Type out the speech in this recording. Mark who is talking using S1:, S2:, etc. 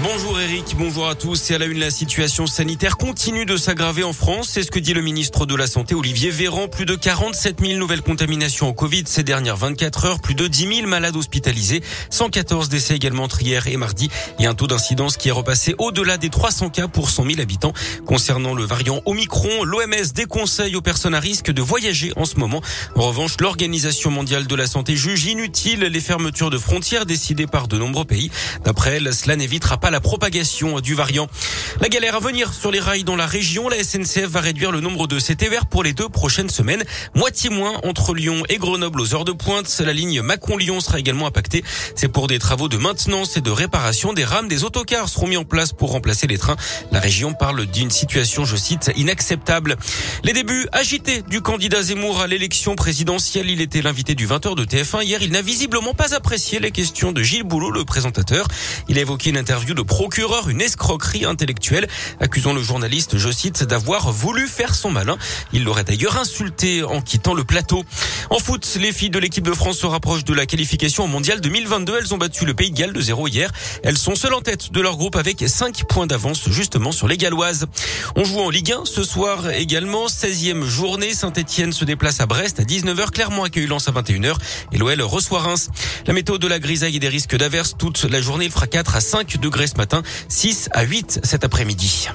S1: Bonjour Eric, bonjour à tous. C'est à la une, la situation sanitaire continue de s'aggraver en France. C'est ce que dit le ministre de la Santé, Olivier Véran. Plus de 47 000 nouvelles contaminations au Covid ces dernières 24 heures. Plus de 10 000 malades hospitalisés. 114 décès également entre hier et mardi. Et un taux d'incidence qui est repassé au-delà des 300 cas pour 100 000 habitants. Concernant le variant Omicron, l'OMS déconseille aux personnes à risque de voyager en ce moment. En revanche, l'Organisation mondiale de la santé juge inutile les fermetures de frontières décidées par de nombreux pays. D'après elle, cela n'évitera pas la propagation du variant. La galère à venir sur les rails dans la région, la SNCF va réduire le nombre de CTVR pour les deux prochaines semaines, moitié moins entre Lyon et Grenoble aux heures de pointe. La ligne Macon-Lyon sera également impactée. C'est pour des travaux de maintenance et de réparation des rames. Des autocars seront mis en place pour remplacer les trains. La région parle d'une situation, je cite, inacceptable. Les débuts agités du candidat Zemmour à l'élection présidentielle. Il était l'invité du 20h de TF1. Hier, il n'a visiblement pas apprécié les questions de Gilles Boulot, le présentateur. Il a évoqué une interview de procureur, une escroquerie intellectuelle, accusant le journaliste, je cite, d'avoir voulu faire son malin. Il l'aurait d'ailleurs insulté en quittant le plateau. En foot, les filles de l'équipe de France se rapprochent de la qualification au mondial 2022. Elles ont battu le Pays de Galles de 0 hier. Elles sont seules en tête de leur groupe avec 5 points d'avance justement sur les Galloises. On joue en Ligue 1 ce soir également. 16e journée. Saint-Etienne se déplace à Brest à 19h. Clermont accueille Lens à 21h. Et l'OL reçoit Reims. La météo de la grisaille et des risques d'averse toute la journée. Il fera 4 à 5 degrés ce matin, 6 à 8 cet après-midi après-midi.